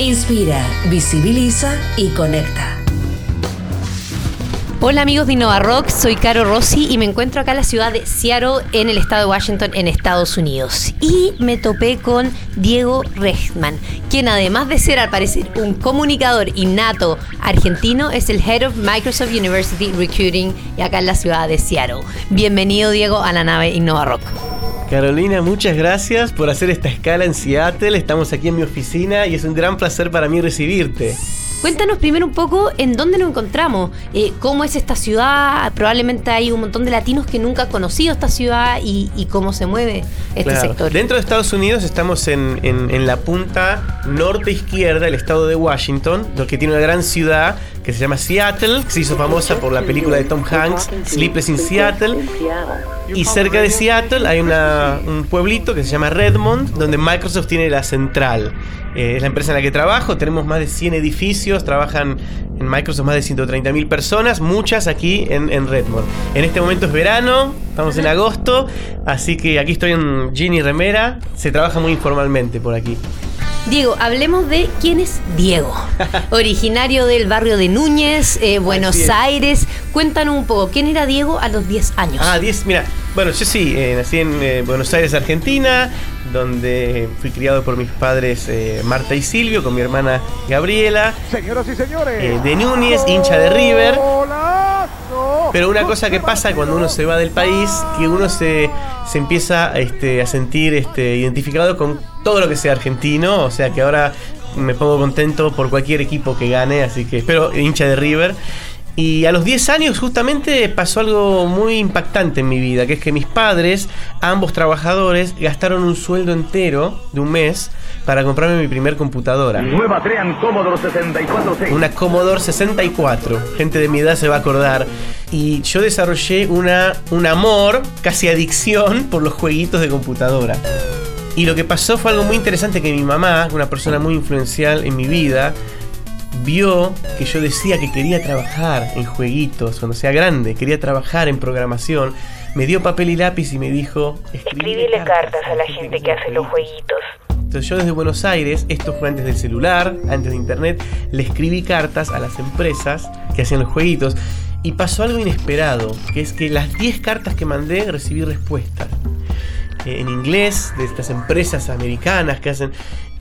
Inspira, visibiliza y conecta. Hola amigos de Innova Rock, soy Caro Rossi y me encuentro acá en la ciudad de Seattle, en el estado de Washington, en Estados Unidos. Y me topé con Diego Rechman, quien además de ser al parecer un comunicador innato argentino, es el Head of Microsoft University Recruiting acá en la ciudad de Seattle. Bienvenido Diego a la nave Innova Rock. Carolina, muchas gracias por hacer esta escala en Seattle. Estamos aquí en mi oficina y es un gran placer para mí recibirte. Cuéntanos primero un poco en dónde nos encontramos, eh, cómo es esta ciudad. Probablemente hay un montón de latinos que nunca han conocido esta ciudad y, cómo se mueve este sector. Dentro de Estados Unidos estamos en, en, la punta norte izquierda del estado de Washington, lo que tiene una gran ciudad que se llama Seattle, se hizo famosa por la película de Tom Hanks, Sleepless in Seattle. Y cerca de Seattle hay un pueblito que se llama Redmond, donde Microsoft tiene la central. Eh, es la empresa en la que trabajo, tenemos más de 100 edificios, trabajan en Microsoft más de 130 mil personas, muchas aquí en, en, Redmond. En este momento es verano, estamos en agosto, así que aquí estoy en Ginny Remera, se trabaja muy informalmente por aquí. Diego, hablemos de quién es Diego. Originario del barrio de Núñez, eh, Buenos Aires. Cuéntanos un poco, ¿quién era Diego a los 10 años? Ah, 10, mira, bueno, yo sí, eh, nací en Buenos Aires, Argentina donde fui criado por mis padres eh, Marta y Silvio, con mi hermana Gabriela. Señoras y señores. Eh, de Núñez, hincha de River. Pero una cosa que pasa cuando uno se va del país, que uno se, se empieza este, a sentir este, identificado con todo lo que sea argentino, o sea que ahora me pongo contento por cualquier equipo que gane, así que espero hincha de River. Y a los 10 años justamente pasó algo muy impactante en mi vida, que es que mis padres, ambos trabajadores, gastaron un sueldo entero de un mes para comprarme mi primer computadora. Nueva Trean Commodore 64. Una Commodore 64. Gente de mi edad se va a acordar. Y yo desarrollé una, un amor, casi adicción, por los jueguitos de computadora. Y lo que pasó fue algo muy interesante que mi mamá, una persona muy influencial en mi vida, vio que yo decía que quería trabajar en jueguitos cuando sea grande, quería trabajar en programación, me dio papel y lápiz y me dijo, escríbele cartas a la gente que hace los jueguitos. Entonces yo desde Buenos Aires, esto fue antes del celular, antes de internet, le escribí cartas a las empresas que hacían los jueguitos y pasó algo inesperado, que es que las 10 cartas que mandé recibí respuestas en inglés de estas empresas americanas que hacen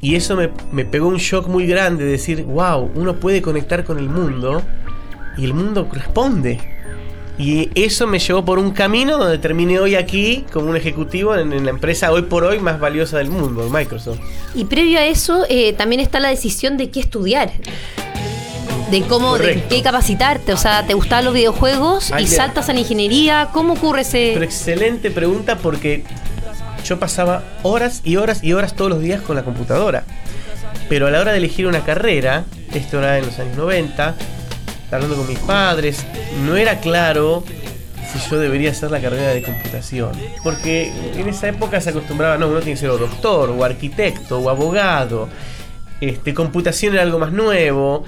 y eso me, pegó un shock muy grande, de decir, wow, uno puede conectar con el mundo y el mundo responde. Y eso me llevó por un camino donde terminé hoy aquí como un ejecutivo en, la empresa hoy por hoy más valiosa del mundo, Microsoft. Y previo a eso eh, también está la decisión de qué estudiar. De cómo, de qué capacitarte. O sea, ¿te gustan los videojuegos y saltas a la ingeniería? ¿Cómo ocurre ese...? Pero excelente pregunta porque yo pasaba horas y horas y horas todos los días con la computadora. Pero a la hora de elegir una carrera, esto era en los años 90, hablando con mis padres, no era claro si yo debería hacer la carrera de computación. Porque en esa época se acostumbraba, no, uno tiene que ser o doctor, o arquitecto, o abogado. Este, computación era algo más nuevo.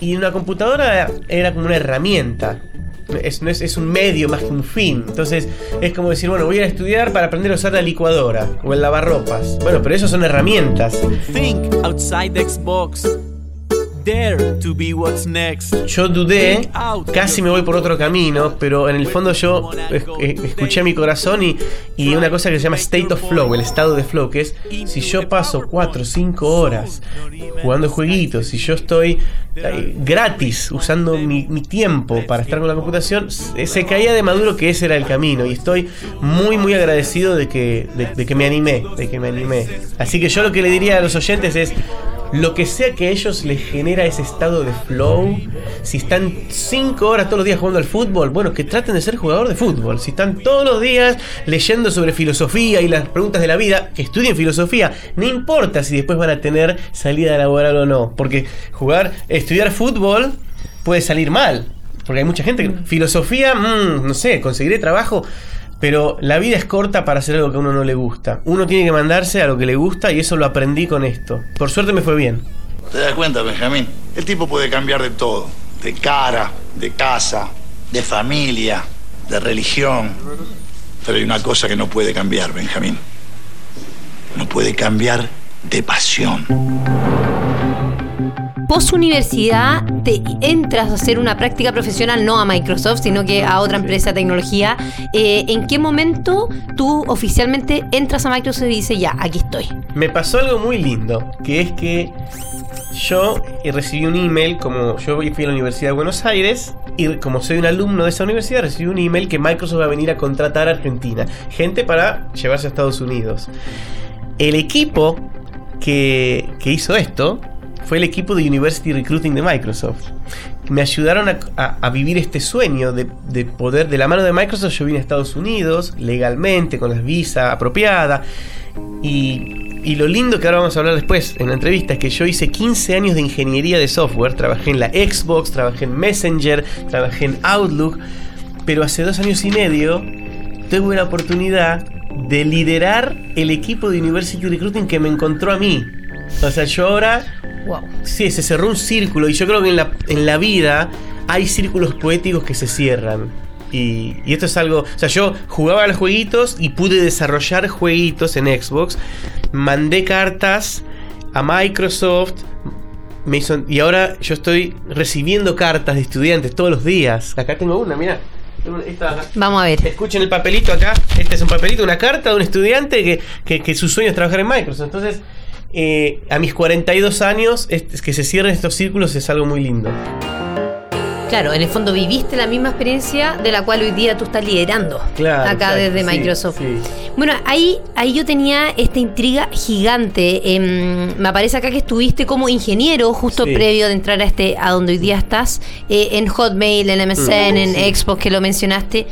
Y una computadora era como una herramienta es, no es, un medio más que un fin. Entonces es como decir, bueno, voy a estudiar para aprender a usar la licuadora o el lavarropas. Bueno, pero eso son herramientas. Think outside the Xbox. Yo dudé, casi me voy por otro camino, pero en el fondo yo eh, escuché a mi corazón y, y una cosa que se llama state of flow, el estado de flow, que es si yo paso 4 o 5 horas jugando jueguitos, si yo estoy eh, gratis usando mi, tiempo para estar con la computación, se caía de maduro que ese era el camino y estoy muy muy agradecido de que, de que me animé, de que me animé. Así que yo lo que le diría a los oyentes es lo que sea que a ellos les genera ese estado de flow, si están 5 horas todos los días jugando al fútbol, bueno, que traten de ser jugador de fútbol. Si están todos los días leyendo sobre filosofía y las preguntas de la vida, que estudien filosofía. No importa si después van a tener salida laboral o no, porque jugar, estudiar fútbol puede salir mal. Porque hay mucha gente que filosofía, mm, no sé, conseguiré trabajo. Pero la vida es corta para hacer algo que a uno no le gusta. Uno tiene que mandarse a lo que le gusta y eso lo aprendí con esto. Por suerte me fue bien. ¿Te das cuenta, Benjamín? El tipo puede cambiar de todo. De cara, de casa, de familia, de religión. Pero hay una cosa que no puede cambiar, Benjamín. No puede cambiar de pasión. Post universidad te entras a hacer una práctica profesional no a Microsoft, sino que a otra empresa de tecnología. Eh, ¿En qué momento tú oficialmente entras a Microsoft y dices, ya, aquí estoy? Me pasó algo muy lindo, que es que yo recibí un email, como yo fui a la Universidad de Buenos Aires, y como soy un alumno de esa universidad, recibí un email que Microsoft va a venir a contratar a Argentina. Gente para llevarse a Estados Unidos. El equipo que, que hizo esto fue el equipo de University Recruiting de Microsoft. Me ayudaron a, vivir este sueño de, de poder, de la mano de Microsoft, yo vine a Estados Unidos legalmente, con las visas apropiadas. Y, y lo lindo que ahora vamos a hablar después en la entrevista es que yo hice 15 años de ingeniería de software, trabajé en la Xbox, trabajé en Messenger, trabajé en Outlook, pero hace dos años y medio tuve la oportunidad de liderar el equipo de University Recruiting que me encontró a mí. O sea, yo ahora Wow. Sí, se cerró un círculo y yo creo que en la, en la vida hay círculos poéticos que se cierran. Y, y esto es algo, o sea, yo jugaba a los jueguitos y pude desarrollar jueguitos en Xbox, mandé cartas a Microsoft, me hizo- y ahora yo estoy recibiendo cartas de estudiantes todos los días. Acá tengo una, mira. Esta, Vamos a ver. Escuchen el papelito acá. Este es un papelito, una carta de un estudiante que, que- que su sueño es trabajar en Microsoft. Entonces, eh, a mis 42 años, es, que se cierren estos círculos es algo muy lindo. Claro, en el fondo viviste la misma experiencia de la cual hoy día tú estás liderando Claro, acá desde Microsoft. sí. Bueno, ahí, ahí yo tenía esta intriga gigante. Em, me aparece acá que estuviste como ingeniero justo Sí. previo de entrar a este a donde hoy día estás, eh, en Hotmail, en MSN, Mm, en. Xbox, que lo mencionaste.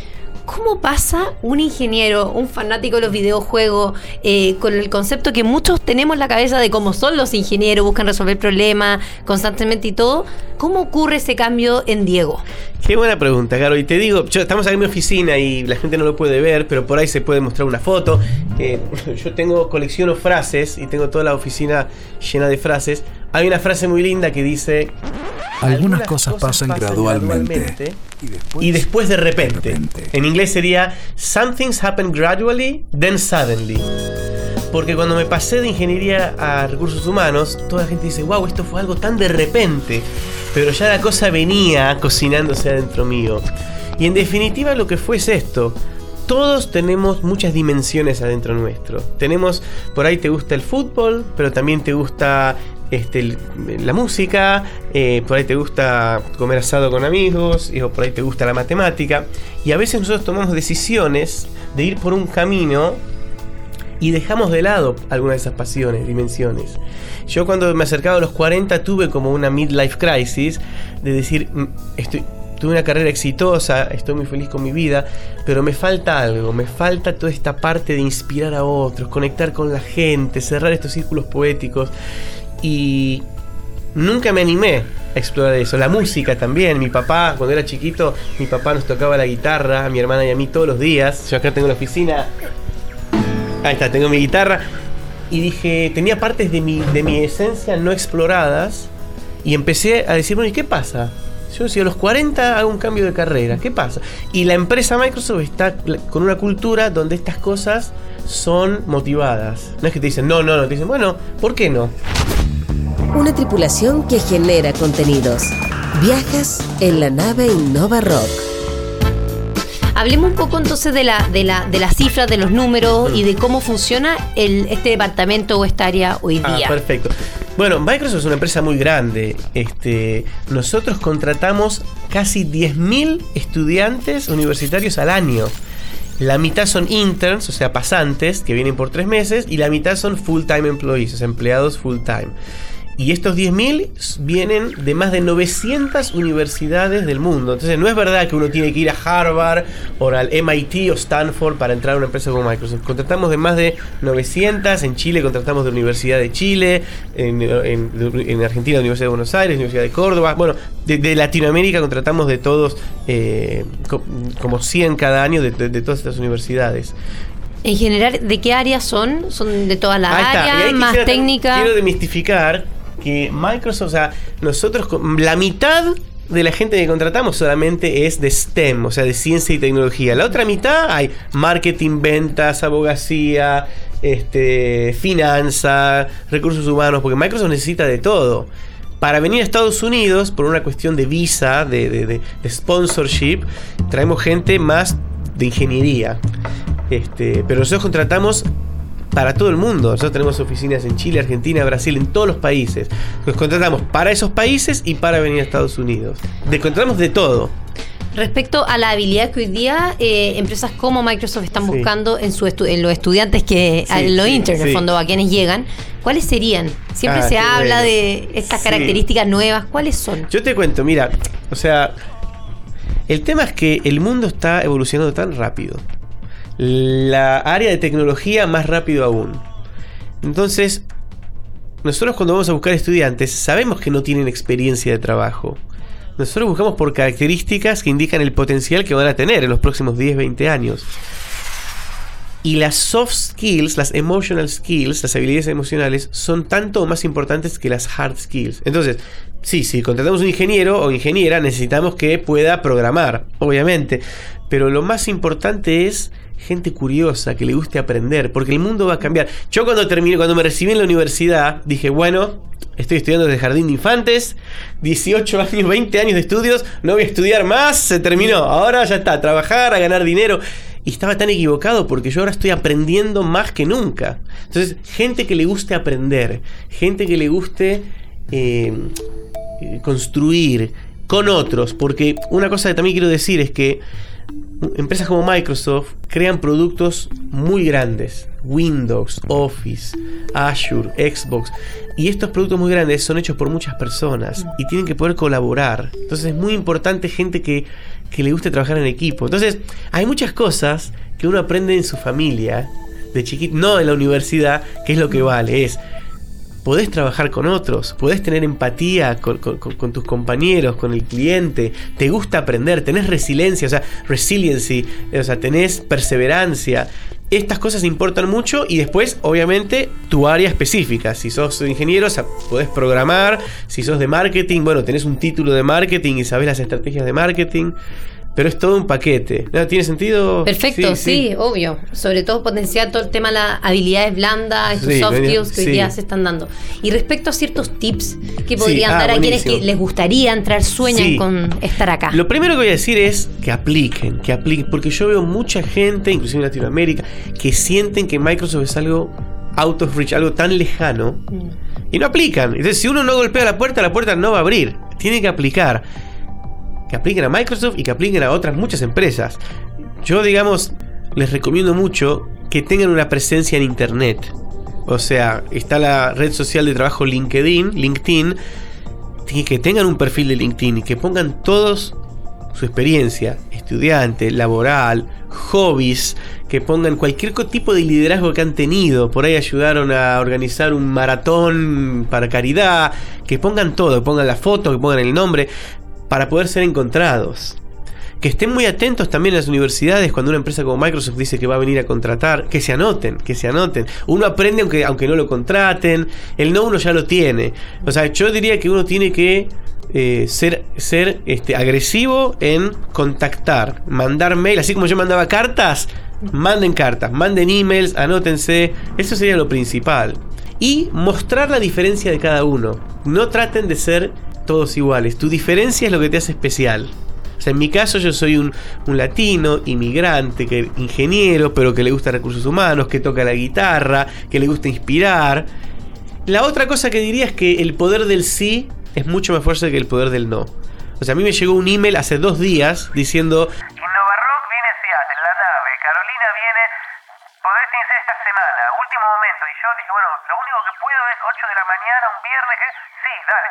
¿Cómo pasa un ingeniero, un fanático de los videojuegos, eh, con el concepto que muchos tenemos en la cabeza de cómo son los ingenieros, buscan resolver problemas constantemente y todo? ¿Cómo ocurre ese cambio en Diego? Qué buena pregunta, Caro. Y te digo, estamos aquí en mi oficina y la gente no lo puede ver, pero por ahí se puede mostrar una foto. Yo tengo, colecciono frases y tengo toda la oficina llena de frases. Hay una frase muy linda que dice... Algunas cosas pasan gradualmente y después, y después de repente. de repente. En inglés sería Some things happen gradually, then suddenly. Porque cuando me pasé de ingeniería a recursos humanos, toda la gente dice, wow, esto fue algo tan de repente. Pero ya la cosa venía cocinándose adentro mío. Y en definitiva lo que fue es esto. Todos tenemos muchas dimensiones adentro nuestro. Tenemos, por ahí te gusta el fútbol, pero también te gusta este, la música, eh, por ahí te gusta comer asado con amigos, y, o por ahí te gusta la matemática. Y a veces nosotros tomamos decisiones de ir por un camino y dejamos de lado algunas de esas pasiones, dimensiones. Yo cuando me acercaba a los 40 tuve como una midlife crisis de decir, "Mm, estoy, tuve una carrera exitosa, estoy muy feliz con mi vida, pero me falta algo, me falta toda esta parte de inspirar a otros, conectar con la gente, cerrar estos círculos poéticos y nunca me animé a explorar eso. La música también. Mi papá, cuando era chiquito, mi papá nos tocaba la guitarra, a mi hermana y a mí todos los días. Yo acá tengo la oficina. Ahí está, tengo mi guitarra. Y dije, tenía partes de mi, de mi esencia no exploradas. Y empecé a decir, bueno, ¿y qué pasa? Yo si a los 40 hago un cambio de carrera, ¿qué pasa? Y la empresa Microsoft está con una cultura donde estas cosas son motivadas. No es que te dicen, no, no, no, te dicen, bueno, ¿por qué no? Una tripulación que genera contenidos. Viajas en la nave Innova Rock. Hablemos un poco entonces de la, de la, de las cifras, de los números y de cómo funciona el, este departamento o esta área hoy Ah, día. perfecto. Bueno, Microsoft es una empresa muy grande. Este, nosotros contratamos casi 10.000 estudiantes universitarios al año. La mitad son interns, o sea, pasantes, que vienen por tres meses, y la mitad son full-time employees, o sea, empleados full-time. Y estos 10.000 vienen de más de 900 universidades del mundo. Entonces no es verdad que uno tiene que ir a Harvard o al MIT o Stanford para entrar a una empresa como Microsoft. Contratamos de más de 900. En Chile contratamos de Universidad de Chile. En, Argentina, de Universidad de Buenos Aires, Universidad de Córdoba. Bueno, de, Latinoamérica contratamos de todos, eh, como 100 cada año de, todas estas universidades. En general, ¿de qué áreas son? ¿Son de todas las áreas? ¿Más técnicas? Quiero demistificar que Microsoft, o sea, nosotros, la mitad de la gente que contratamos solamente es de STEM, o sea, de ciencia y tecnología. La otra mitad hay marketing, ventas, abogacía, este, finanza, recursos humanos, porque Microsoft necesita de todo. Para venir a Estados Unidos, por una cuestión de visa, de, de sponsorship, traemos gente más de ingeniería. Este, pero nosotros contratamos para todo el mundo. Nosotros tenemos oficinas en Chile, Argentina, Brasil, en todos los países. Nos contratamos para esos países y para venir a Estados Unidos. De contratamos de todo. Respecto a la habilidad que hoy día eh, empresas como Microsoft están buscando en, su en los estudiantes que, en los internos, en el fondo, a quienes llegan, ¿cuáles serían? Siempre ah, se habla de estas características nuevas, ¿cuáles son? Yo te cuento, mira, o sea, el tema es que el mundo está evolucionando tan rápido la área de tecnología más rápido aún. Entonces, nosotros cuando vamos a buscar estudiantes sabemos que no tienen experiencia de trabajo. Nosotros buscamos por características que indican el potencial que van a tener en los próximos 10, 20 años. Y las soft skills, las emotional skills, las habilidades emocionales, son tanto o más importantes que las hard skills. Entonces, sí, si contratamos un ingeniero o ingeniera, necesitamos que pueda programar, obviamente. Pero lo más importante es gente curiosa, que le guste aprender, porque el mundo va a cambiar. Yo cuando terminé, cuando me recibí en la universidad, dije, bueno, estoy estudiando desde jardín de infantes, 18 años, 20 años de estudios, no voy a estudiar más, se terminó, ahora ya está, trabajar, a ganar dinero. Y estaba tan equivocado porque yo ahora estoy aprendiendo más que nunca. Entonces, gente que le guste aprender, gente que le guste eh, construir con otros, porque una cosa que también quiero decir es que empresas como Microsoft crean productos muy grandes. Windows, Office, Azure, Xbox. Y estos productos muy grandes son hechos por muchas personas y tienen que poder colaborar. Entonces es muy importante gente que, que le guste trabajar en equipo. Entonces hay muchas cosas que uno aprende en su familia, de chiquito, no en la universidad, que es lo que vale. Es podés trabajar con otros, podés tener empatía con, tus compañeros, con el cliente, te gusta aprender, tenés resiliencia, o sea, resiliency, o sea, tenés perseverancia. Estas cosas importan mucho y después, obviamente, tu área específica. Si sos ingeniero, o sea, podés programar. Si sos de marketing, bueno, tenés un título de marketing y sabés las estrategias de marketing. Pero es todo un paquete. ¿Tiene sentido? Perfecto, sí, obvio. Sobre todo potenciar todo el tema de las habilidades blandas, estos soft skills que hoy día se están dando. Y respecto a ciertos tips que podrían ah, dar a quienes que les gustaría entrar, sueñan con estar acá. Lo primero que voy a decir es que apliquen, que apliquen, porque yo veo mucha gente, inclusive en Latinoamérica, que sienten que Microsoft es algo out of reach, algo tan lejano, mm. y no aplican. Entonces, si uno no golpea la puerta, la puerta no va a abrir. Tiene que aplicar que apliquen a Microsoft y que apliquen a otras muchas empresas. Yo, digamos, les recomiendo mucho que tengan una presencia en Internet. O sea, está la red social de trabajo LinkedIn, LinkedIn, que tengan un perfil de LinkedIn y que pongan todos su experiencia, estudiante, laboral, hobbies, que pongan cualquier tipo de liderazgo que han tenido, por ahí ayudaron a organizar un maratón para caridad, que pongan todo, pongan la foto, que pongan el nombre, para poder ser encontrados. Que estén muy atentos también a las universidades cuando una empresa como Microsoft dice que va a venir a contratar, que se anoten, que se anoten. Uno aprende aunque, aunque no lo contraten, el no uno ya lo tiene. O sea, yo diría que uno tiene que eh, ser, ser este, agresivo en contactar, mandar mail, así como yo mandaba cartas, manden cartas, manden emails, anótense, eso sería lo principal. Y mostrar la diferencia de cada uno. No traten de ser todos iguales. Tu diferencia es lo que te hace especial. O sea, en mi caso yo soy un, latino, inmigrante, que ingeniero, pero que le gusta recursos humanos, que toca la guitarra, que le gusta inspirar. La otra cosa que diría es que el poder del sí es mucho más fuerte que el poder del no. O sea, a mí me llegó un email hace dos días diciendo... Carolina viene, podés ser esta semana, último momento. Y yo dije, bueno, lo único que puedo es 8 de la mañana, un viernes. ¿eh? Sí, dale.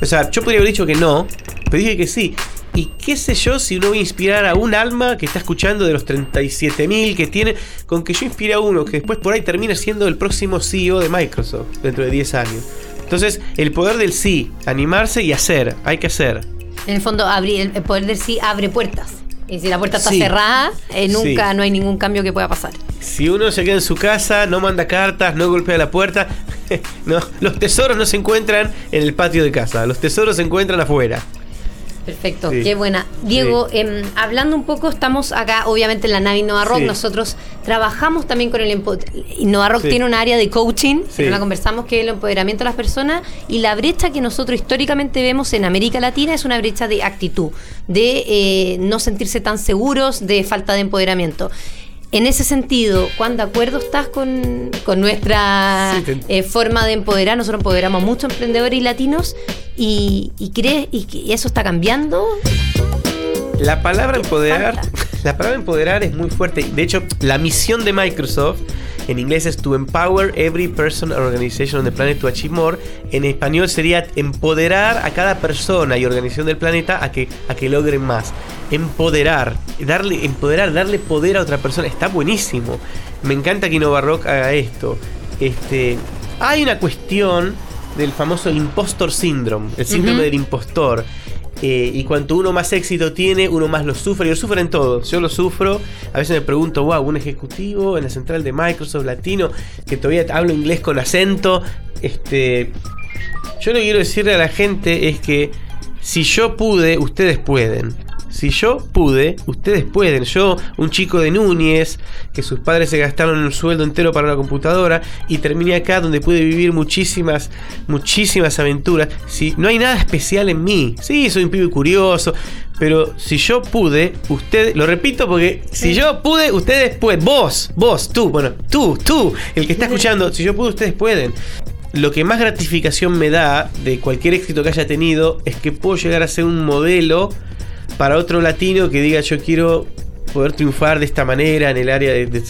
O sea, yo podría haber dicho que no, pero dije que sí. Y qué sé yo si uno va a inspirar a un alma que está escuchando de los 37.000 que tiene, con que yo inspire a uno que después por ahí termine siendo el próximo CEO de Microsoft dentro de 10 años. Entonces, el poder del sí, animarse y hacer, hay que hacer. En el fondo, abrir, el poder del sí abre puertas. Y si la puerta está cerrada, eh, nunca no hay ningún cambio que pueda pasar. Si uno se queda en su casa, no manda cartas, no golpea la puerta, no, los tesoros no se encuentran en el patio de casa, los tesoros se encuentran afuera. Perfecto, qué buena. Diego, em, hablando un poco, estamos acá obviamente en la nave Innova Rock, nosotros trabajamos también con el Innova Rock tiene un área de coaching, en la conversamos que es el empoderamiento de las personas y la brecha que nosotros históricamente vemos en América Latina es una brecha de actitud, de eh, no sentirse tan seguros, de falta de empoderamiento. En ese sentido, ¿cuán de acuerdo estás con, nuestra eh, forma de empoderar? Nosotros empoderamos a muchos emprendedores y latinos y, crees y que eso está cambiando. La palabra empoderar, la palabra empoderar es muy fuerte. De hecho, la misión de Microsoft en inglés es to empower every person or organization on the planet to achieve more. En español sería empoderar a cada persona y organización del planeta a que, a que logren más. Empoderar, darle, empoderar, darle poder a otra persona. Está buenísimo. Me encanta que Rock haga esto. Este, hay una cuestión del famoso impostor syndrome, el síndrome del impostor eh, y cuanto uno más éxito tiene, uno más lo sufre. Y lo sufren todos. Yo lo sufro. A veces me pregunto, wow, un ejecutivo en la central de Microsoft latino que todavía hablo inglés con acento. Este, yo lo que quiero decirle a la gente es que si yo pude, ustedes pueden. Si yo pude, ustedes pueden. Yo, un chico de Núñez, que sus padres se gastaron un sueldo entero para una computadora y terminé acá donde pude vivir muchísimas, muchísimas aventuras. Si no hay nada especial en mí. Sí, soy un pibe curioso, pero si yo pude, ustedes, lo repito porque si yo pude, ustedes pueden. Vos, vos, tú, bueno, tú, tú, el que está escuchando, si yo pude, ustedes pueden lo que más gratificación me da de cualquier éxito que haya tenido es que puedo llegar a ser un modelo para otro latino que diga yo quiero poder triunfar de esta manera en el área de,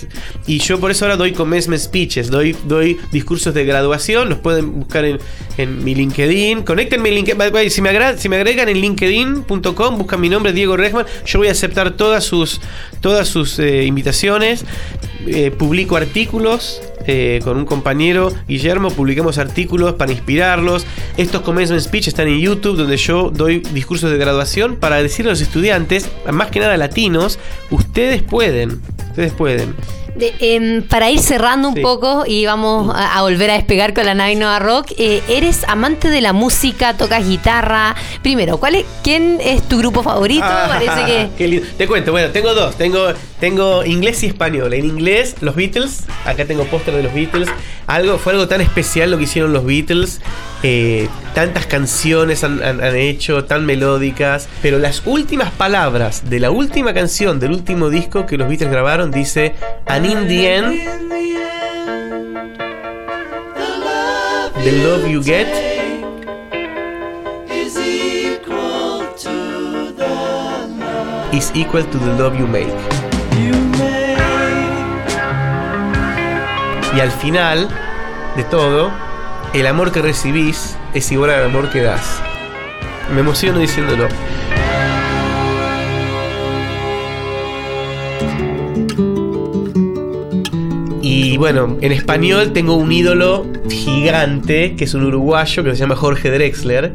y yo por eso ahora doy commencement speeches doy doy discursos de graduación los pueden buscar en, en mi LinkedIn conectenme en LinkedIn si me, si me agregan en linkedin.com buscan mi nombre Diego Regman yo voy a aceptar todas sus todas sus eh, invitaciones eh, publico artículos eh, con un compañero, Guillermo, publiquemos artículos para inspirarlos. Estos commencement speech están en YouTube, donde yo doy discursos de graduación para decirle a los estudiantes, más que nada latinos, ustedes pueden, ustedes pueden. Em, para ir cerrando un poco y vamos a, volver a despegar con la nave Nova Rock, eh, eres amante de la música, tocas guitarra. Primero, ¿cuál es, ¿quién es tu grupo favorito? Ah, Parece que. Te cuento, bueno, tengo dos. Tengo, tengo inglés y español. En inglés, los Beatles. Acá tengo póster de los Beatles. Algo, fue algo tan especial lo que hicieron los Beatles. Eh, tantas canciones han, hecho, tan melódicas. Pero las últimas palabras de la última canción del último disco que los Beatles grabaron dice: And in the end, the love you get is equal to the love you make. Y al final de todo, el amor que recibís es igual al amor que das. Me emociono diciéndolo. Y bueno, en español tengo un ídolo gigante, que es un uruguayo, que se llama Jorge Drexler,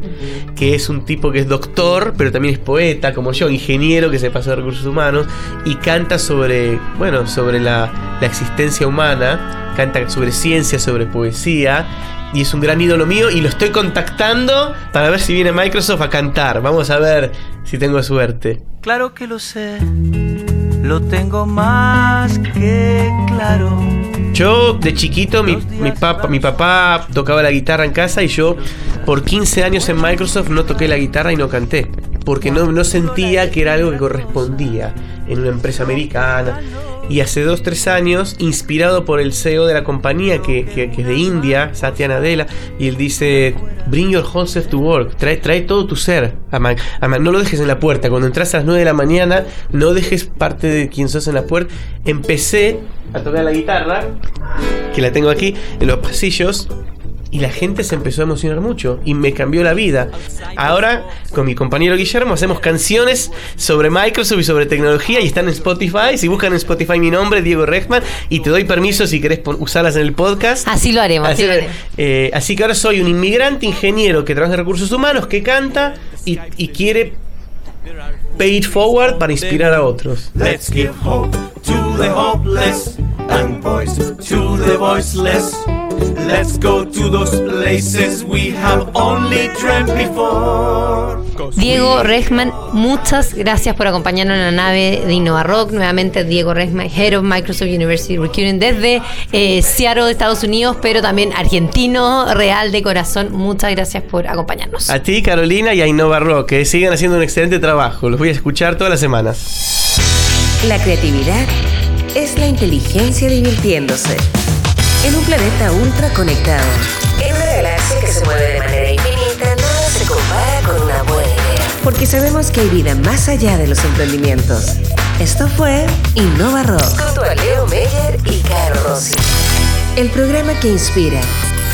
que es un tipo que es doctor, pero también es poeta, como yo, ingeniero que se pasa de recursos humanos, y canta sobre, bueno, sobre la existencia humana, canta sobre ciencia, sobre poesía, y es un gran ídolo mío y lo estoy contactando para ver si viene Microsoft a cantar. Vamos a ver si tengo suerte. Claro que lo sé, lo tengo más que claro. Yo de chiquito mi, mi, papá, mi papá tocaba la guitarra en casa y yo por 15 años en Microsoft no toqué la guitarra y no canté. Porque no, no sentía que era algo que correspondía en una empresa americana. Y hace dos, tres años, inspirado por el CEO de la compañía, que, que- es de India, Satya Nadella, y él dice, bring your whole self to work, trae, trae todo tu ser. a Ma- a Ma- no lo dejes en la puerta, cuando entras a las 9 de la mañana, no dejes parte de quien sos en la puerta. Empecé a tocar la guitarra, que la tengo aquí, en los pasillos, y la gente se empezó a emocionar mucho y me cambió la vida. Ahora, con mi compañero Guillermo, hacemos canciones sobre Microsoft y sobre tecnología y están en Spotify. Si buscan en Spotify mi nombre, Diego Rechman, y te doy permiso si querés usarlas en el podcast. Así lo haremos. Así Así, lo haremos. eh, así que ahora soy un inmigrante ingeniero que trabaja en recursos humanos, que canta y, y quiere pay it forward para inspirar a otros. Let's give hope to the hopeless and voice to the voiceless. Let's go to those places we have only dreamt before. Diego we Rechman, muchas gracias por acompañarnos en la nave de Innova Rock. Nuevamente, Diego Rechman, Head of Microsoft University Recruiting desde eh, Seattle, Estados Unidos, pero también argentino, real de corazón. Muchas gracias por acompañarnos. A ti, Carolina, y a Innova Rock, que sigan haciendo un excelente trabajo. Los voy a escuchar todas las semanas. La creatividad es la inteligencia divirtiéndose. En un planeta ultra conectado. En una galaxia que se mueve de manera infinita, nada se compara con una buena idea. Porque sabemos que hay vida más allá de los emprendimientos. Esto fue Innova Rock. Junto a Leo Meyer y Caro Rossi. El programa que inspira,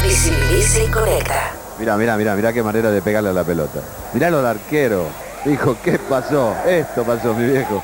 visibiliza y conecta. Mira, mira, mira, mira qué manera de pegarle a la pelota. Miralo al arquero. Dijo, ¿qué pasó? Esto pasó, mi viejo.